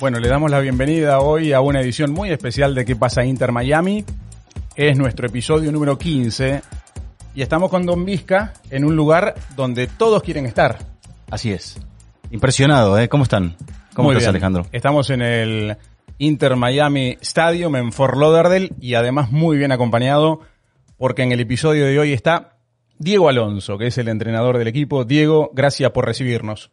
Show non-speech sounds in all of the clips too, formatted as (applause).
Bueno, le damos la bienvenida hoy a una edición muy especial de ¿Qué pasa Inter Miami? Es nuestro episodio número 15 y estamos con Don Vizca en un lugar donde todos quieren estar. Así es. Impresionado, ¿eh? ¿Cómo están? ¿Cómo Muy estás, bien. Alejandro? Estamos en el Inter Miami Stadium en Fort Lauderdale y además muy bien acompañado porque en el episodio de hoy está Diego Alonso, que es el entrenador del equipo. Diego, gracias por recibirnos.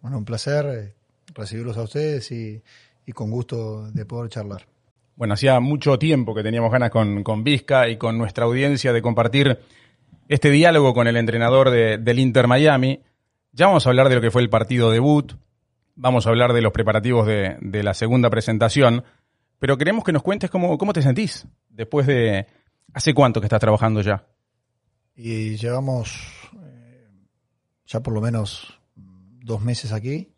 Bueno, un placer eh, recibirlos a ustedes y, y con gusto de poder charlar. Bueno, hacía mucho tiempo que teníamos ganas con, con Vizca y con nuestra audiencia de compartir este diálogo con el entrenador de- del Inter Miami. Ya vamos a hablar de lo que fue el partido debut, vamos a hablar de los preparativos de, de la segunda presentación, pero queremos que nos cuentes cómo, cómo te sentís después de... ¿Hace cuánto que estás trabajando ya? Y llevamos eh, ya por lo menos dos meses aquí.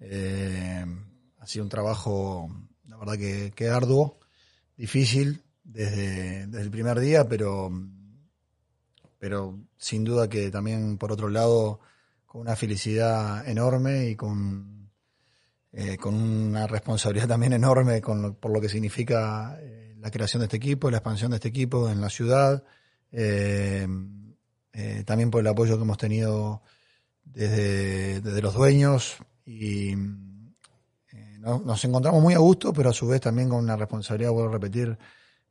Eh, ha sido un trabajo, la verdad que, arduo, difícil desde, desde el primer día, pero, pero sin duda que también por otro lado con una felicidad enorme y con, eh, con una responsabilidad (laughs) también enorme con por lo que significa eh, la creación de este equipo, la expansión de este equipo en la ciudad. También por el apoyo que hemos tenido desde, desde los dueños y eh, no- nos encontramos muy a gusto, pero a su vez también con una responsabilidad, vuelvo a repetir,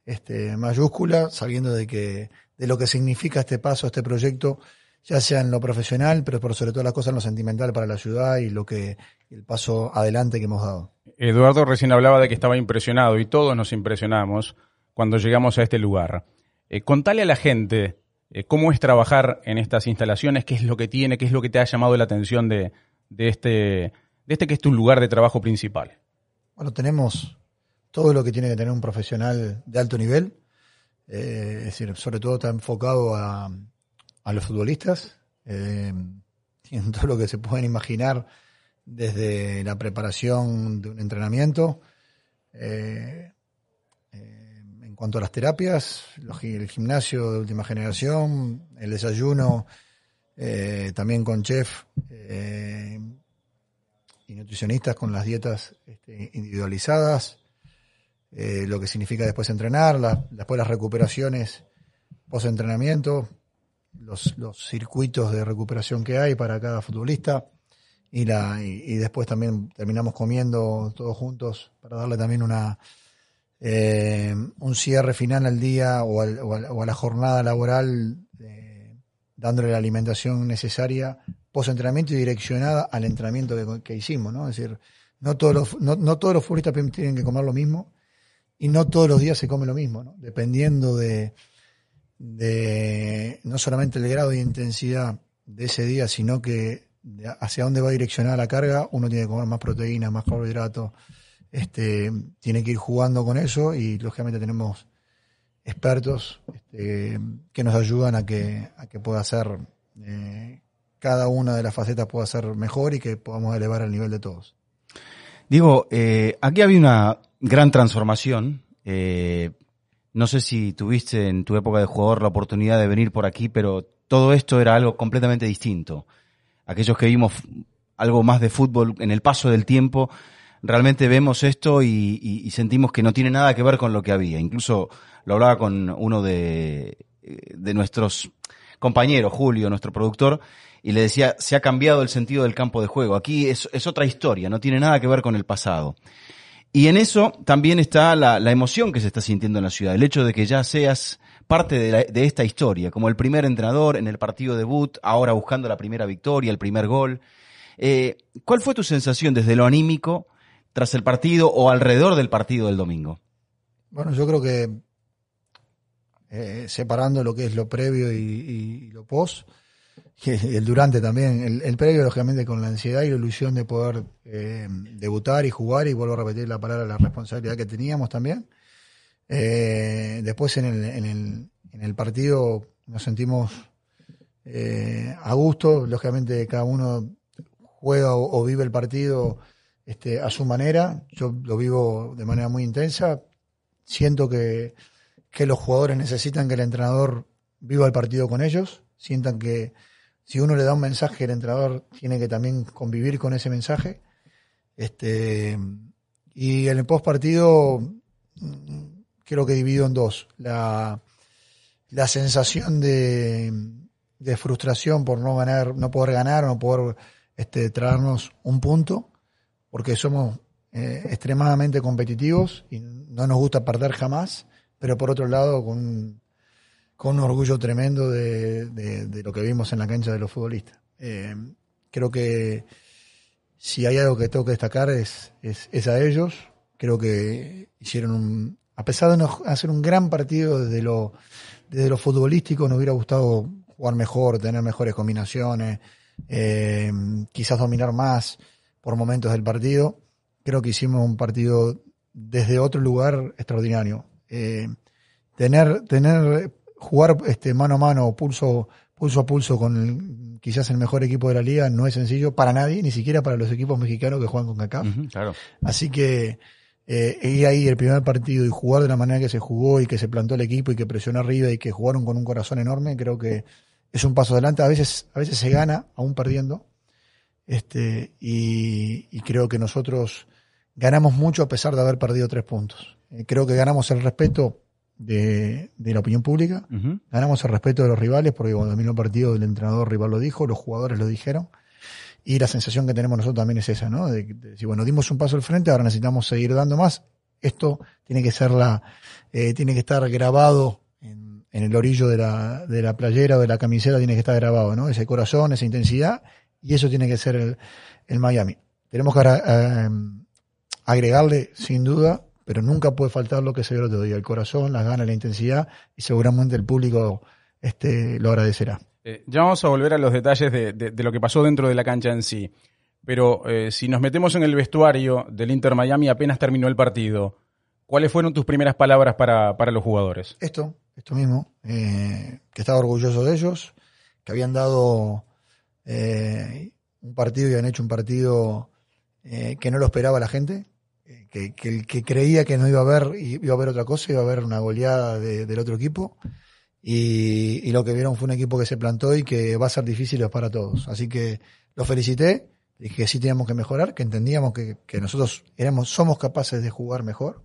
este, mayúscula, sabiendo de que de lo que significa este paso, este proyecto, ya sea en lo profesional, pero por sobre todas las cosas en lo sentimental para la ciudad y lo que el paso adelante que hemos dado. Eduardo recién hablaba de que estaba impresionado y todos nos impresionamos cuando llegamos a este lugar. Eh, contale a la gente eh, cómo es trabajar en estas instalaciones, qué es lo que tiene, qué es lo que te ha llamado la atención de, de este, de este que es tu lugar de trabajo principal. Bueno, tenemos todo lo que tiene que tener un profesional de alto nivel, eh, es decir, sobre todo está enfocado a, a los futbolistas, eh, (laughs) tienen todo lo que se pueden imaginar desde la preparación de un entrenamiento, eh, en cuanto a las terapias, el gimnasio de última generación, el desayuno, eh, también con chef eh, y nutricionistas con las dietas este, individualizadas, eh, lo que significa después entrenar, la- después las recuperaciones post-entrenamiento, los, los circuitos de recuperación que hay para cada futbolista y, la, y, después también terminamos comiendo todos juntos para darle también una eh, un cierre final al día o, al- o al- o a la jornada laboral eh, dándole la alimentación necesaria post-entrenamiento y direccionada al entrenamiento que, que hicimos, ¿no? Es decir, no todos los, no, no todos los futbolistas tienen que comer lo mismo y no todos los días se come lo mismo, ¿no? Dependiendo de, de no solamente el grado de intensidad de ese día, sino que hacia dónde va direccionada la carga, uno tiene que comer más proteínas, más carbohidratos, este, tiene que ir jugando con eso y lógicamente tenemos expertos este, que nos ayudan a que, a que pueda ser eh, cada una de las facetas pueda ser mejor y que podamos elevar el nivel de todos. Digo, eh, aquí había una gran transformación. eh, no sé si tuviste en tu época de jugador la oportunidad de venir por aquí, pero todo esto era algo completamente distinto. Aquellos que vimos algo más de fútbol en el paso del tiempo, realmente vemos esto y, sentimos que no tiene nada que ver con lo que había. Incluso lo hablaba con uno de, de nuestros compañeros, Julio, nuestro productor, y le decía, se ha cambiado el sentido del campo de juego. Aquí es, otra historia, no tiene nada que ver con el pasado. Y en eso también está la, la emoción que se está sintiendo en la ciudad, el hecho de que ya seas parte de, la- de esta historia, como el primer entrenador en el partido debut, ahora buscando la primera victoria, el primer gol. Eh, ¿Cuál fue tu sensación desde lo anímico tras el partido o alrededor del partido del domingo? Bueno, yo creo que eh, separando lo que es lo previo y, lo post, y el durante también, el, previo lógicamente con la ansiedad y la ilusión de poder eh, debutar y jugar, y vuelvo a repetir la palabra, la responsabilidad que teníamos también. Eh, después en el, en, el, en el partido nos sentimos eh, a gusto, lógicamente cada uno juega o vive el partido este, a su manera, yo lo vivo de manera muy intensa, siento que, que los jugadores necesitan que el entrenador viva el partido con ellos, sientan que si uno le da un mensaje, el entrenador tiene que también convivir con ese mensaje. Este, Y en el post partido creo que divido en dos. La, la sensación de, de frustración por no ganar, no poder ganar, no poder este, traernos un punto, porque somos eh, extremadamente competitivos y no nos gusta perder jamás, pero por otro lado con, con un orgullo tremendo de, de, lo que vimos en la cancha de los futbolistas. Eh, creo que si hay algo que tengo que destacar es, es, es a ellos. Creo que hicieron un, a pesar de no hacer un gran partido desde lo, desde lo futbolístico, nos hubiera gustado jugar mejor, tener mejores combinaciones, eh, quizás dominar más por momentos del partido. Creo que hicimos un partido desde otro lugar extraordinario. Eh, tener, tener, jugar este mano a mano, pulso, pulso a pulso con el, quizás el mejor equipo de la liga no es sencillo para nadie, ni siquiera para los equipos mexicanos que juegan con CACAF. Uh -huh, claro. Así que eh, ir ahí el primer partido y jugar de la manera que se jugó y que se plantó el equipo y que presionó arriba y que jugaron con un corazón enorme, creo que es un paso adelante. A veces, a veces se gana, aún perdiendo. Este, y, y creo que nosotros ganamos mucho a pesar de haber perdido tres puntos. Eh, creo que ganamos el respeto de, de la opinión pública, uh -huh. ganamos el respeto de los rivales, porque cuando terminó el partido el entrenador rival lo dijo, los jugadores lo dijeron, y la sensación que tenemos nosotros también es esa, ¿no? De, de decir, bueno, dimos un paso al frente, ahora necesitamos seguir dando más. Esto tiene que ser la, eh, tiene que estar grabado en, en, el orillo de la, de la playera o de la camiseta, tiene que estar grabado, ¿no? Ese corazón, esa intensidad, y eso tiene que ser el, el Miami. Tenemos que eh, agregarle, sin duda, pero nunca puede faltar lo que se ve el otro día, el corazón, las ganas, la intensidad, y seguramente el público este, lo agradecerá. Eh, ya vamos a volver a los detalles de, de, de, lo que pasó dentro de la cancha en sí. Pero eh, si nos metemos en el vestuario del Inter Miami apenas terminó el partido, ¿cuáles fueron tus primeras palabras para, para los jugadores? Esto, esto mismo, eh, que estaba orgulloso de ellos, que habían dado eh, un partido y han hecho un partido eh, que no lo esperaba la gente, que, que, el que creía que no iba a haber, iba a haber otra cosa, iba a haber una goleada de, del otro equipo. Y, y, lo que vieron fue un equipo que se plantó y que va a ser difícil para todos. Así que los felicité, dije que sí teníamos que mejorar, que entendíamos que, que nosotros éramos, somos capaces de jugar mejor,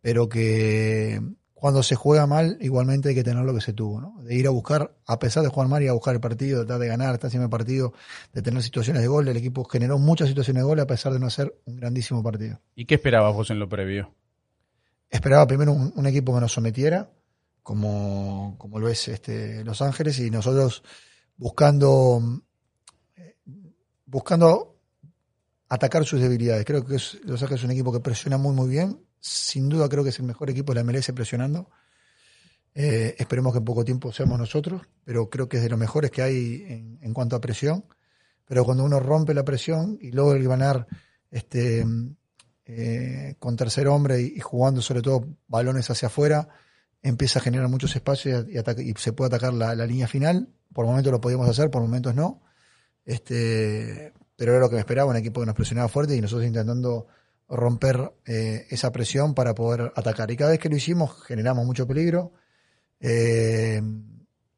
pero que cuando se juega mal, igualmente hay que tener lo que se tuvo, ¿no? De ir a buscar, a pesar de jugar mal, ir a buscar el partido, de tratar de ganar, estar haciendo el partido, de tener situaciones de gol. El equipo generó muchas situaciones de gol a pesar de no hacer un grandísimo partido. ¿Y qué esperabas vos en lo previo? Esperaba primero un, un equipo que nos sometiera, como, como lo es este Los Ángeles, y nosotros buscando buscando atacar sus debilidades. Creo que es, Los Ángeles es un equipo que presiona muy muy bien. Sin duda creo que es el mejor equipo de la MLS presionando. Eh, esperemos que en poco tiempo seamos nosotros, pero creo que es de los mejores que hay en, cuanto a presión. Pero cuando uno rompe la presión y logra ganar este, eh, con tercer hombre y, jugando sobre todo balones hacia afuera, empieza a generar muchos espacios y, y, y se puede atacar la, la, línea final. Por momentos lo podíamos hacer, por momentos no. Este, pero era lo que me esperaba, un equipo que nos presionaba fuerte y nosotros intentando romper eh, esa presión para poder atacar. Y cada vez que lo hicimos generamos mucho peligro. Eh,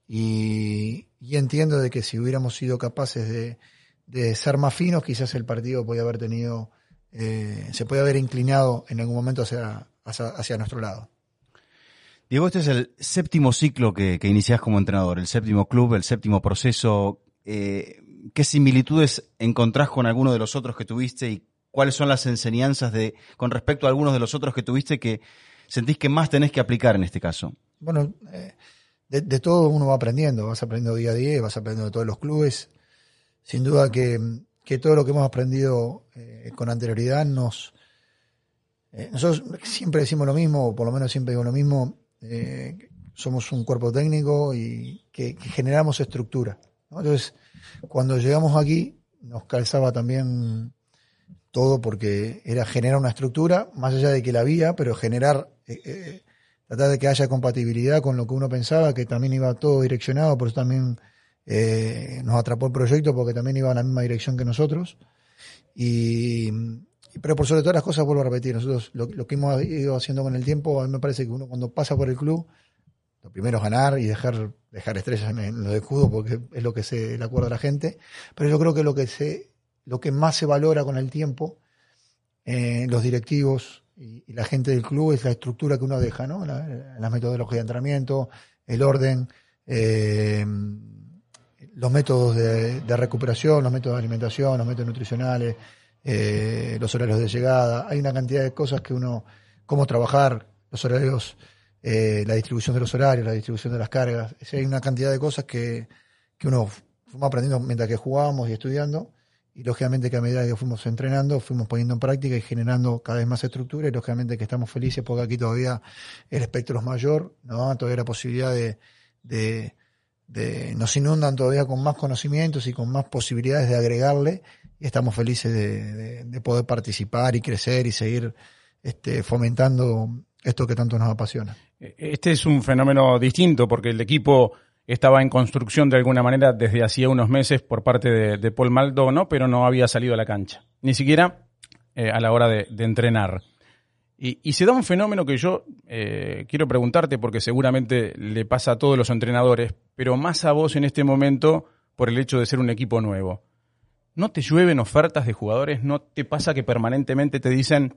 y, entiendo de que si hubiéramos sido capaces de, de, ser más finos, quizás el partido podía haber tenido, eh, se puede haber inclinado en algún momento hacia, hacia, nuestro lado. Diego, este es el séptimo ciclo que, que iniciás como entrenador, el séptimo club, el séptimo proceso. ¿Qué similitudes encontrás con alguno de los otros que tuviste y cuáles son las enseñanzas de con respecto a algunos de los otros que tuviste que sentís que más tenés que aplicar en este caso? Bueno, eh, de, todo uno va aprendiendo, vas aprendiendo día a día, vas aprendiendo de todos los clubes. Sin duda que, que todo lo que hemos aprendido eh, con anterioridad nos... Eh, nosotros siempre decimos lo mismo, o por lo menos siempre digo lo mismo, somos un cuerpo técnico y que, generamos estructura. Entonces, cuando llegamos aquí, nos calzaba también todo porque era generar una estructura, más allá de que la había, pero generar, eh, eh, tratar de que haya compatibilidad con lo que uno pensaba, que también iba todo direccionado, por eso también eh, nos atrapó el proyecto, porque también iba en la misma dirección que nosotros. Y, pero por sobre todas las cosas, vuelvo a repetir, nosotros lo, lo, que hemos ido haciendo con el tiempo, a mí me parece que uno cuando pasa por el club, lo primero es ganar y dejar, dejar estrellas en, en los escudos, porque es lo que se le acuerda a la gente, pero yo creo que lo que se, lo que más se valora con el tiempo eh, los directivos y, la gente del club es la estructura que uno deja, ¿no? La, las metodologías de entrenamiento, el orden, eh, los métodos de, recuperación, los métodos de alimentación, los métodos nutricionales, eh, los horarios de llegada. Hay una cantidad de cosas que uno, cómo trabajar, los horarios, eh, la distribución de los horarios, la distribución de las cargas. hay una cantidad de cosas que, que uno fue aprendiendo mientras que jugábamos y estudiando. Y lógicamente que a medida que fuimos entrenando, fuimos poniendo en práctica y generando cada vez más estructura. Y lógicamente que estamos felices porque aquí todavía el espectro es mayor, ¿no? Todavía la posibilidad de, de, de, nos inundan todavía con más conocimientos y con más posibilidades de agregarle y estamos felices de, poder participar y crecer y seguir este, fomentando esto que tanto nos apasiona. Este es un fenómeno distinto porque el equipo estaba en construcción de alguna manera desde hacía unos meses por parte de, Paul Maldonado, pero no había salido a la cancha, ni siquiera eh, a la hora de entrenar. Y, se da un fenómeno que yo eh, quiero preguntarte porque seguramente le pasa a todos los entrenadores, pero más a vos en este momento por el hecho de ser un equipo nuevo. ¿No te llueven ofertas de jugadores? ¿No te pasa que permanentemente te dicen,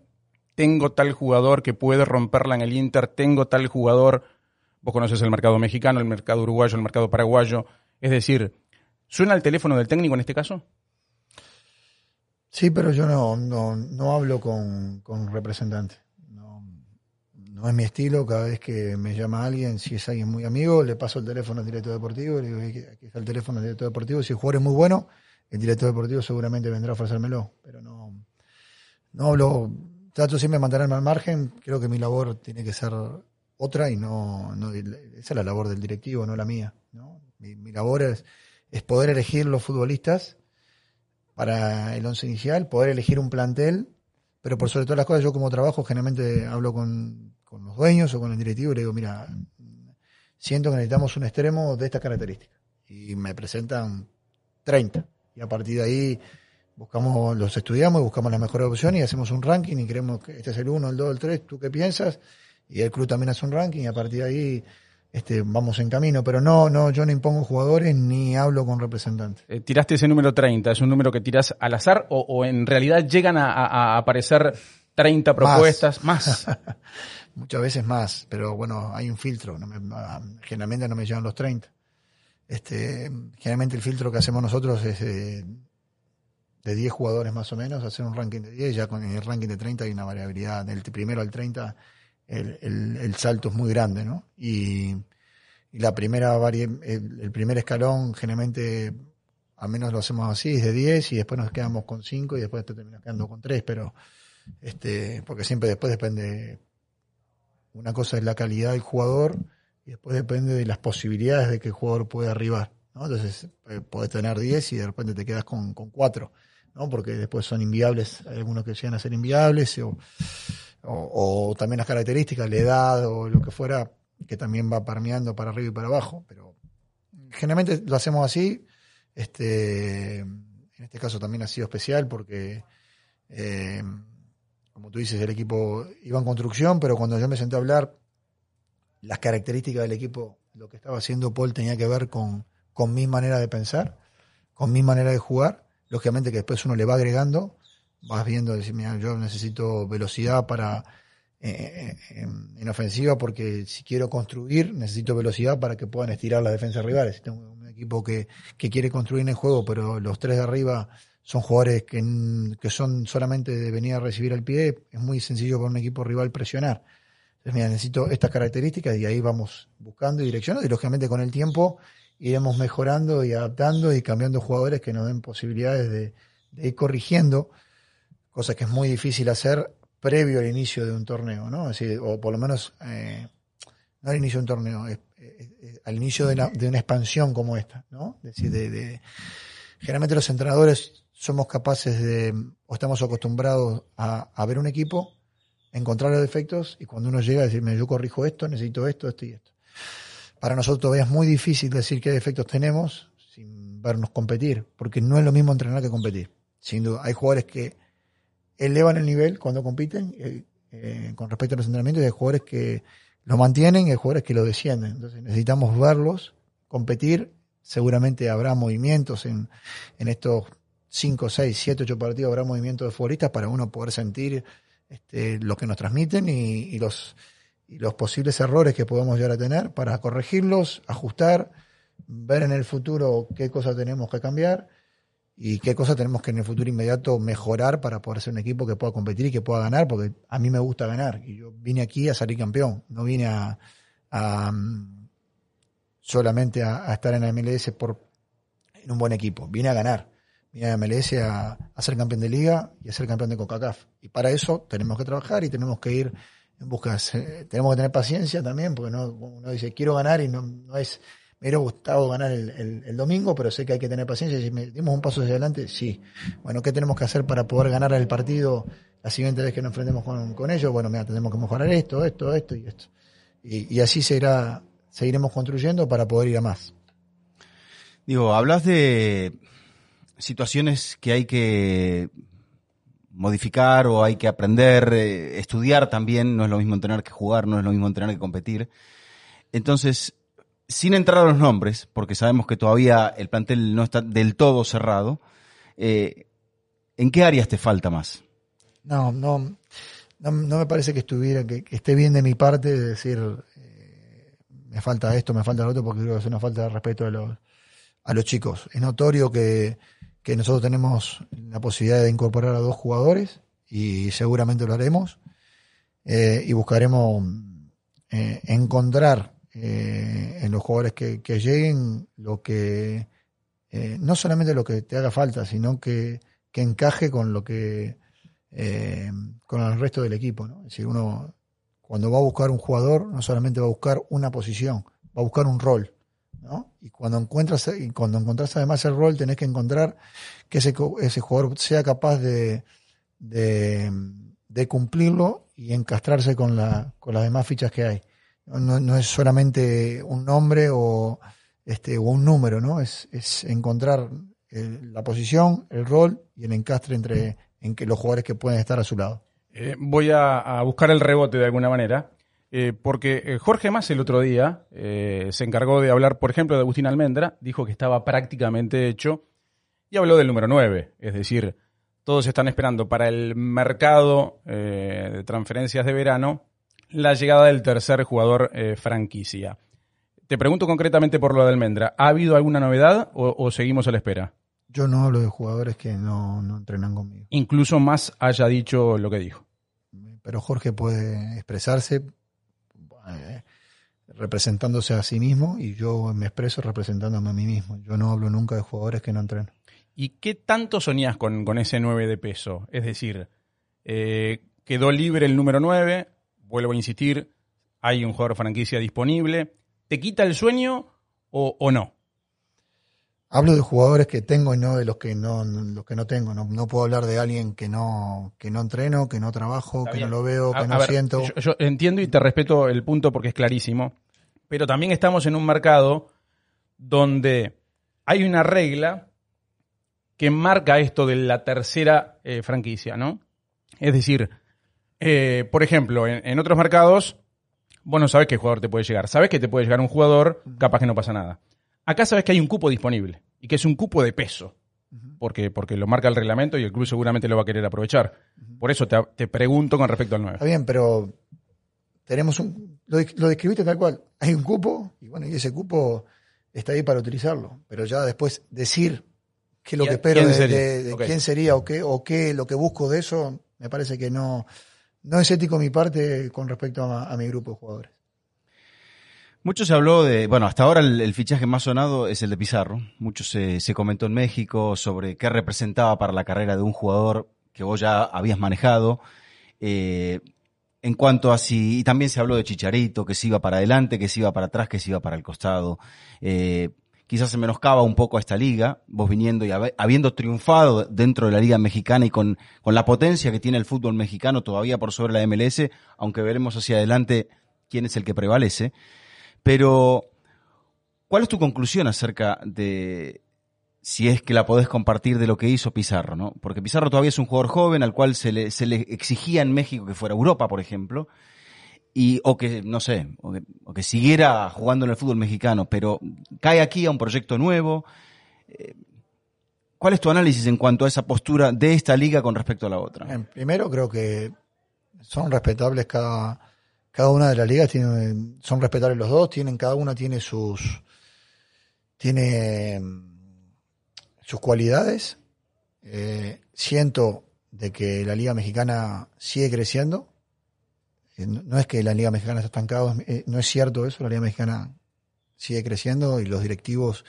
tengo tal jugador que puede romperla en el Inter, tengo tal jugador, vos conoces el mercado mexicano, el mercado uruguayo, el mercado paraguayo? Es decir, ¿suena el teléfono del técnico en este caso? Sí, pero yo no, no, no hablo con, con representantes no es mi estilo, cada vez que me llama alguien, si es alguien muy amigo, le paso el teléfono al director deportivo, le digo, aquí está el teléfono del director deportivo, si el jugador es muy bueno, el director deportivo seguramente vendrá a ofrecérmelo, pero no, no hablo, trato siempre de mantenerme al margen, creo que mi labor tiene que ser otra y no, no esa es la labor del directivo, no la mía, ¿no? Mi, labor es, es poder elegir los futbolistas para el once inicial, poder elegir un plantel, pero por sobre todas las cosas yo como trabajo generalmente hablo con con los dueños o con el directivo y le digo, mira, siento que necesitamos un extremo de estas características. Y me presentan 30. Y a partir de ahí buscamos, los estudiamos y buscamos las mejores opciones y hacemos un ranking y creemos que este es el 1, el 2, el 3, ¿tú qué piensas? Y el club también hace un ranking y a partir de ahí este, vamos en camino. Pero no, no, yo no impongo jugadores ni hablo con representantes. Eh, tiraste ese número 30, ¿es un número que tiras al azar o, en realidad llegan a, aparecer 30 propuestas más? (laughs) muchas veces más, pero bueno, hay un filtro, generalmente no me llevan los 30. Este, generalmente el filtro que hacemos nosotros es de, de 10 jugadores más o menos, hacer un ranking de 10, ya con el ranking de 30 hay una variabilidad, del primero al 30 el, el, el salto es muy grande, ¿no? Y, y la primera el, el, primer escalón generalmente al menos lo hacemos así, es de 10 y después nos quedamos con 5 y después te terminas quedando con 3, pero este, porque siempre después depende una cosa es la calidad del jugador y después depende de las posibilidades de que el jugador pueda arribar. ¿no? Entonces, eh, podés tener 10 y de repente te quedas con, con 4, ¿no? porque después son inviables, hay algunos que llegan a ser inviables, o, o, también las características, la edad o lo que fuera, que también va permeando para arriba y para abajo. Pero generalmente lo hacemos así. Este, en este caso también ha sido especial porque eh, como tú dices, el equipo iba en construcción, pero cuando yo me senté a hablar, las características del equipo, lo que estaba haciendo Paul tenía que ver con, con mi manera de pensar, con mi manera de jugar. Lógicamente que después uno le va agregando, vas viendo, decir, mira, yo necesito velocidad para eh, eh, en, ofensiva porque si quiero construir necesito velocidad para que puedan estirar las defensas rivales. Si tengo un equipo que, que quiere construir en el juego, pero los tres de arriba son jugadores que, que son solamente de venir a recibir al pie, es muy sencillo para un equipo rival presionar. Entonces, mira, necesito estas características y ahí vamos buscando y direccionando y lógicamente con el tiempo iremos mejorando y adaptando y cambiando jugadores que nos den posibilidades de, ir corrigiendo, cosa que es muy difícil hacer previo al inicio de un torneo, ¿no? o por lo menos, eh, no al inicio de un torneo, al inicio de, de, una expansión como esta, ¿no? Es decir, de, de generalmente los entrenadores somos capaces de, o estamos acostumbrados a, ver un equipo, encontrar los defectos y cuando uno llega a decirme, yo corrijo esto, necesito esto, esto y esto. Para nosotros todavía es muy difícil decir qué defectos tenemos sin vernos competir, porque no es lo mismo entrenar que competir. Sin duda, hay jugadores que elevan el nivel cuando compiten eh, eh, con respecto a los entrenamientos y hay jugadores que lo mantienen y hay jugadores que lo descienden. Entonces necesitamos verlos, competir. Seguramente habrá movimientos en, en estos 5, 6, 7, 8 partidos habrá movimiento de futbolistas para uno poder sentir este, lo que nos transmiten y, los, y los posibles errores que podemos llegar a tener para corregirlos, ajustar, ver en el futuro qué cosas tenemos que cambiar y qué cosas tenemos que en el futuro inmediato mejorar para poder ser un equipo que pueda competir y que pueda ganar, porque a mí me gusta ganar. Y yo vine aquí a salir campeón, no vine a, solamente a, estar en la MLS por en un buen equipo, vine a ganar, vine a MLS a, a ser campeón de liga y a ser campeón de CONCACAF. Y para eso tenemos que trabajar y tenemos que ir en busca, tenemos que tener paciencia también, porque no, uno dice quiero ganar y no, no es me hubiera gustado ganar el, domingo, pero sé que hay que tener paciencia. Si me dimos un paso hacia adelante, sí. Bueno, ¿qué tenemos que hacer para poder ganar el partido la siguiente vez que nos enfrentemos con, ellos? Bueno, mira, tenemos que mejorar esto, esto, esto y esto. Y, así se irá, seguiremos construyendo para poder ir a más. Digo, hablas de situaciones que hay que modificar o hay que aprender, eh, estudiar también, no es lo mismo entrenar que jugar, no es lo mismo entrenar que competir. Entonces, sin entrar a los nombres, porque sabemos que todavía el plantel no está del todo cerrado, eh, ¿en qué áreas te falta más? No, no, no, me parece que estuviera, que, esté bien de mi parte de decir, eh, me falta esto, me falta lo otro, porque creo que es una falta de respeto a los, a los chicos. Es notorio que, que nosotros tenemos la posibilidad de incorporar a dos jugadores y seguramente lo haremos eh, y buscaremos encontrar eh, en los jugadores que, lleguen lo que eh, no solamente lo que te haga falta, sino que, que encaje con lo que eh, con el resto del equipo. ¿no? Es decir, uno cuando va a buscar un jugador no solamente va a buscar una posición, va a buscar un rol. ¿no? Y cuando encuentras y cuando encuentras además el rol tenés que encontrar que ese, ese jugador sea capaz de, de, de cumplirlo y encastrarse con, la, con las demás fichas que hay. No, es solamente un nombre o, este, o un número, ¿no? Es, es encontrar la posición, el rol y el encastre entre en que los jugadores que pueden estar a su lado. Eh, voy a, buscar el rebote de alguna manera, eh, porque eh, Jorge Más el otro día se encargó de hablar, por ejemplo, de Agustín Almendra, dijo que estaba prácticamente hecho y habló del número 9, es decir, todos están esperando para el mercado de transferencias de verano la llegada del tercer jugador eh, franquicia. Te pregunto concretamente por lo de Almendra. ¿Ha habido alguna novedad o, seguimos a la espera? Yo no hablo de jugadores que no, entrenan conmigo. Incluso más haya dicho lo que dijo. Pero Jorge puede expresarse eh, representándose a sí mismo y yo me expreso representándome a mí mismo. Yo no hablo nunca de jugadores que no entrenan. ¿Y qué tanto soñás con, con ese 9 de peso? Es decir, eh, quedó libre el número 9, vuelvo a insistir, hay un jugador franquicia disponible. ¿Te quita el sueño o, no? Hablo de jugadores que tengo y no de los que no, los que no tengo. No, puedo hablar de alguien que no, que no entreno, que no trabajo, que no lo veo, que no siento. Yo, entiendo y te respeto el punto porque es clarísimo. Pero también estamos en un mercado donde hay una regla que marca esto de la tercera eh, franquicia, ¿no? Es decir, eh, por ejemplo, en, otros mercados, vos no sabes qué jugador te puede llegar. Sabes que te puede llegar un jugador, capaz que no pasa nada. Acá sabes que hay un cupo disponible y que es un cupo de peso. Porque, porque lo marca el reglamento y el club seguramente lo va a querer aprovechar. Por eso te, pregunto con respecto al 9. Está bien, pero tenemos un. Lo, describiste tal cual. Hay un cupo y bueno, y ese cupo está ahí para utilizarlo. Pero ya después decir qué es lo que espero de, quién sería o qué, o qué lo que busco de eso, me parece que no, no es ético mi parte con respecto a, mi grupo de jugadores. Mucho se habló de, bueno, hasta ahora el, fichaje más sonado es el de Pizarro. Mucho se, comentó en México sobre qué representaba para la carrera de un jugador que vos ya habías manejado. Eh, en cuanto a si, y también se habló de Chicharito, que se iba para adelante, que se iba para atrás, que se iba para el costado. Eh, quizás se menoscaba un poco a esta liga, vos viniendo y habiendo triunfado dentro de la liga mexicana y con, con la potencia que tiene el fútbol mexicano todavía por sobre la MLS, aunque veremos hacia adelante quién es el que prevalece. Pero, ¿cuál es tu conclusión acerca de si es que la podés compartir de lo que hizo Pizarro, ¿no? Porque Pizarro todavía es un jugador joven al cual se le, se le exigía en México que fuera Europa, por ejemplo, y o que no sé o que, siguiera jugando en el fútbol mexicano pero cae aquí a un proyecto nuevo eh, ¿Cuál es tu análisis en cuanto a esa postura de esta liga con respecto a la otra? En primero creo que son respetables cada, cada una de las ligas, tiene, son respetables los dos, tienen, cada una tiene sus, tiene sus cualidades. Eh, siento de que la Liga Mexicana sigue creciendo. Eh, no es que la Liga Mexicana está estancada, eh, no es cierto eso, la Liga Mexicana sigue creciendo y los directivos,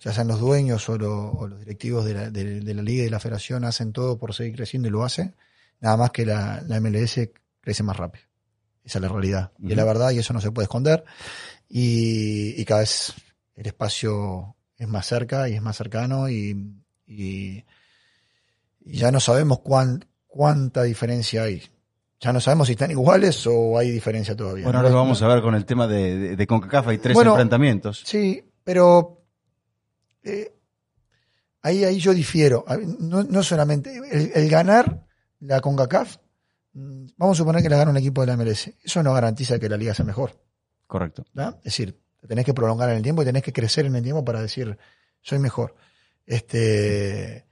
ya sean los dueños o, lo- o los directivos de la, de- de la Liga y de la Federación, hacen todo por seguir creciendo y lo hacen. Nada más que la, la MLS crece más rápido. Esa es la realidad. Y es la verdad y eso no se puede esconder. Y, y cada vez el espacio es más cerca y es más cercano y, y- y ya no sabemos cuán, cuánta diferencia hay. Ya no sabemos si están iguales o hay diferencia todavía. Bueno, ahora lo vamos a ver con el tema de, de, de CONCACAF, hay tres Bueno, enfrentamientos. Sí, pero eh, ahí, ahí yo difiero. No, no solamente el, el ganar la CONCACAF, mm, vamos a suponer que la gana un equipo de la MLS. Eso no garantiza que la liga sea mejor. Correcto. ¿verdad? Es decir, te tenés que prolongar en el tiempo y tenés que crecer en el tiempo para decir, soy mejor. Este,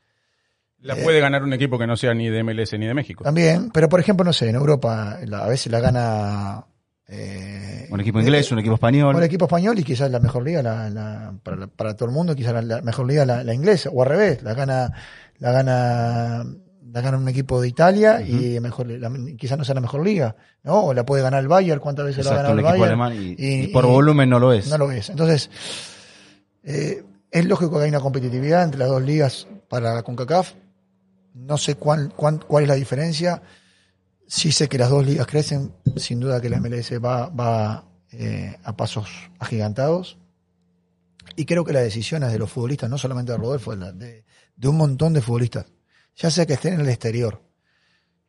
La Eh, puede ganar un equipo que no sea ni de MLS ni de México. también, pero por ejemplo, no sé, en Europa la- a veces la gana eh, Un equipo inglés, un equipo español. un equipo español y quizás la mejor liga la, la- para, la- para todo el mundo, quizás la, la mejor liga la, la inglesa, o al revés, la gana, la gana, la gana un equipo de Italia y mejor, la- quizás no sea la mejor liga, ¿no? O la puede ganar el Bayern, cuántas veces lo ha Exacto, ganado un el equipo Bayern. alemán y, y- y por y- volumen no lo es. No lo es. Entonces, eh, es lógico que hay una competitividad entre las dos ligas para la CONCACAF. No sé cuán, cuán- cuál es la diferencia. Sí sé que las dos ligas crecen. Sin duda que la MLS va, va eh, a pasos agigantados. Y creo que las decisiones de los futbolistas, no solamente de Rodolfo, de, de- un montón de futbolistas, ya sea que estén en el exterior,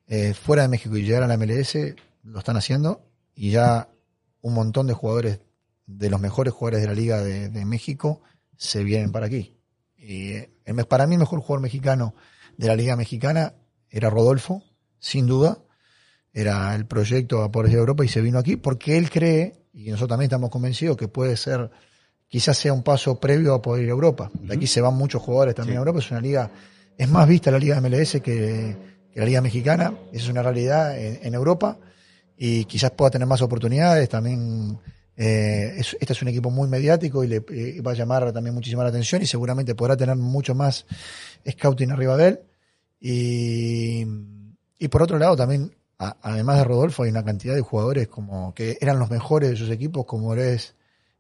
eh, fuera de México y llegar a la MLS, lo están haciendo. Y ya un montón de jugadores de los mejores jugadores de la Liga de, México se vienen para aquí. Y eh, para mí el mejor jugador mexicano de la Liga Mexicana era Rodolfo, sin duda. Era el proyecto a Poder de Europa y se vino aquí porque él cree, y nosotros también estamos convencidos, que puede ser, quizás sea un paso previo a poder ir a Europa. De aquí se van muchos jugadores también Sí. a Europa. Es una liga, es más vista la Liga MLS que, que la Liga Mexicana. Esa es una realidad en, en Europa y quizás pueda tener más oportunidades. También eh, es- este es un equipo muy mediático y le y va a llamar también muchísima la atención y seguramente podrá tener mucho más scouting arriba de él. Y, y por otro lado también, a- además de Rodolfo, hay una cantidad de jugadores como que eran los mejores de sus equipos, como es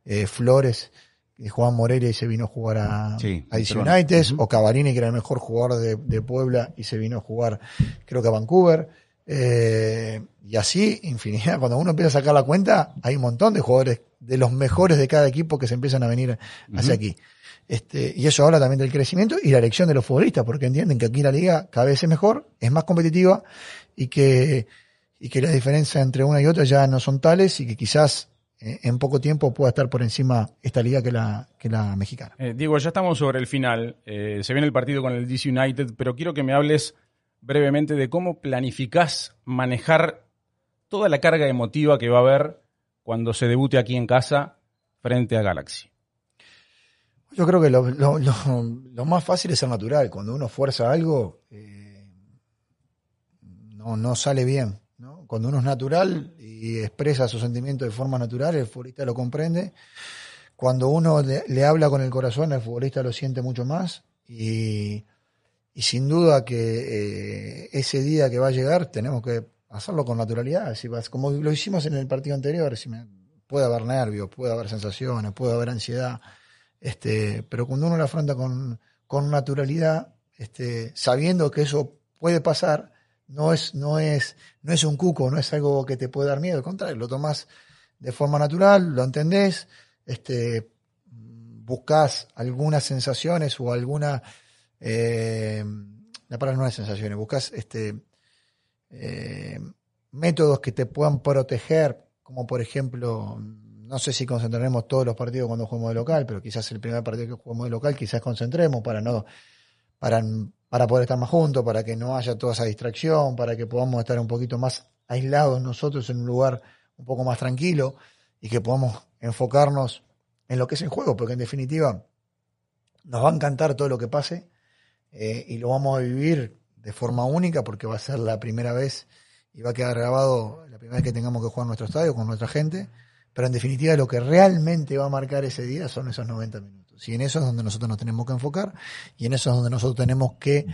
eh, Flores, que Juan Moreira y se vino a jugar a, Sí, a DC. United, o Cavarini, que era el mejor jugador de, de Puebla y se vino a jugar, creo que a Vancouver. Eh, y así, infinidad. Cuando uno empieza a sacar la cuenta, hay un montón de jugadores de los mejores de cada equipo que se empiezan a venir hacia aquí. Este, y eso habla también del crecimiento y la elección de los futbolistas, porque entienden que aquí la liga cada vez es mejor, es más competitiva y que, y que las diferencias entre una y otra ya no son tales y que quizás eh, en poco tiempo pueda estar por encima esta liga que la, que la mexicana. Eh, Diego, ya estamos sobre el final. Eh, se viene el partido con el DC United, pero quiero que me hables brevemente de cómo planificás manejar toda la carga emotiva que va a haber cuando se debute aquí en casa frente a Galaxy. Yo creo que lo, lo- lo- más fácil es ser natural. Cuando uno fuerza algo, eh, no, no sale bien. ¿no? Cuando uno es natural y expresa sus sentimientos de forma natural, el futbolista lo comprende. Cuando uno le, habla con el corazón, el futbolista lo siente mucho más. Y, sin duda que eh, ese día que va a llegar tenemos que hacerlo con naturalidad. Si como lo hicimos en el partido anterior, si puede haber nervios, puede haber sensaciones, puede haber ansiedad. Este, pero cuando uno lo afronta con, con naturalidad, este, sabiendo que eso puede pasar, no es, no es, no es un cuco, no es algo que te puede dar miedo, al contrario, lo tomas de forma natural, lo entendés, este, buscas algunas sensaciones o alguna, eh, la palabra no es sensaciones, buscas este, eh, métodos que te puedan proteger, como por ejemplo, no sé si concentraremos todos los partidos cuando juguemos de local, pero quizás el primer partido que juguemos de local, quizás concentremos para no, para, para poder estar más juntos, para que no haya toda esa distracción, para que podamos estar un poquito más aislados nosotros en un lugar un poco más tranquilo y que podamos enfocarnos en lo que es el juego, porque en definitiva nos va a encantar todo lo que pase eh, y lo vamos a vivir de forma única porque va a ser la primera vez y va a quedar grabado la primera vez que tengamos que jugar nuestro estadio con nuestra gente. Pero en definitiva lo que realmente va a marcar ese día son esos 90 minutos. Y en eso es donde nosotros nos tenemos que enfocar y en eso es donde nosotros tenemos que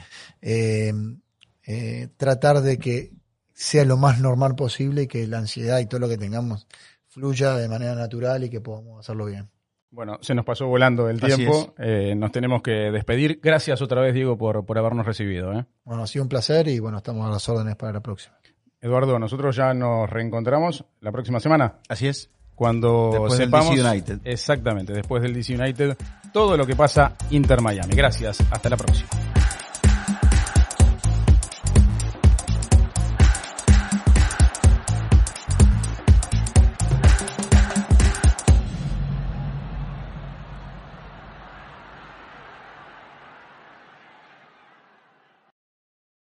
eh, eh, tratar de que sea lo más normal posible y que la ansiedad y todo lo que tengamos fluya de manera natural y que podamos hacerlo bien. Bueno, se nos pasó volando el Así tiempo, eh, nos tenemos que despedir. Gracias otra vez, Diego, por, por habernos recibido. ¿eh? Bueno, ha sido un placer y bueno, estamos a las órdenes para la próxima. Eduardo, nosotros ya nos reencontramos la próxima semana. Así es. Cuando Después del sepamos. DC United. Exactamente, después del DC United, todo lo que pasa Inter Miami. Gracias, hasta la próxima.